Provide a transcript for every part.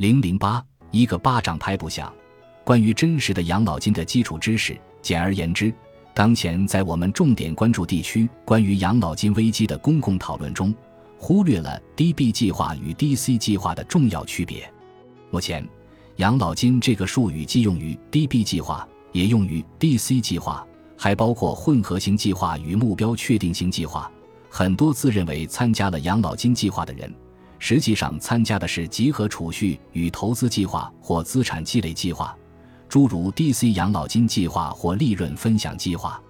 零零八一个巴掌拍不响。关于真实的养老金的基础知识，简而言之，当前在我们重点关注地区关于养老金危机的公共讨论中，忽略了 DB 计划与 DC 计划的重要区别。目前，养老金这个术语既用于 DB 计划，也用于 DC 计划，还包括混合型计划与目标确定型计划。很多自认为参加了养老金计划的人，实际上参加的是集合储蓄与投资计划或资产积累计划，诸如 DC 养老金计划或利润分享计划。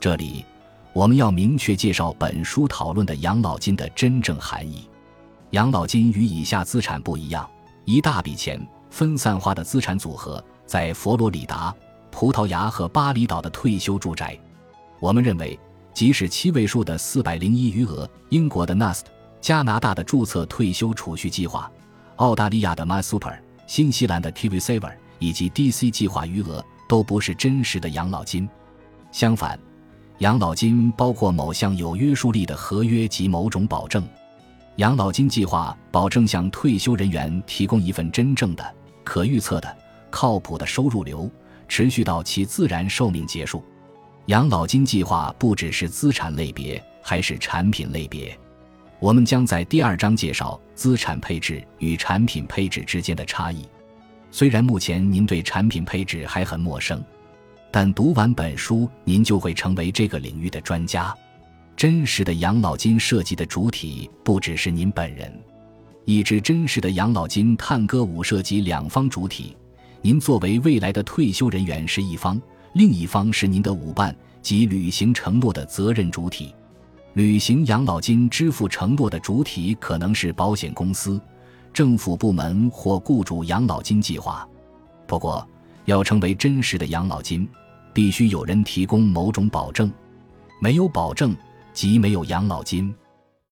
这里，我们要明确介绍本书讨论的养老金的真正含义。养老金与以下资产不一样：一大笔钱，分散化的资产组合，在佛罗里达、葡萄牙和巴厘岛的退休住宅。我们认为。即使七位数的四百零一余额，英国的 Nest，加拿大的注册退休储蓄计划，澳大利亚的 MySuper，新西兰的 TVSaver 以及 DC 计划余额，都不是真实的养老金。相反，养老金包括某项有约束力的合约及某种保证。养老金计划保证向退休人员提供一份真正的、可预测的、靠谱的收入流，持续到其自然寿命结束。养老金计划不只是资产类别，还是产品类别。我们将在第二章介绍资产配置与产品配置之间的差异。虽然目前您对产品配置还很陌生，但读完本书，您就会成为这个领域的专家。真实的养老金设计的主体不只是您本人。一支真实的养老金探戈舞涉及两方主体，您作为未来的退休人员是一方。另一方是您的舞伴及履行承诺的责任主体，履行养老金支付承诺的主体可能是保险公司、政府部门或雇主养老金计划。不过，要成为真实的养老金，必须有人提供某种保证，没有保证即没有养老金。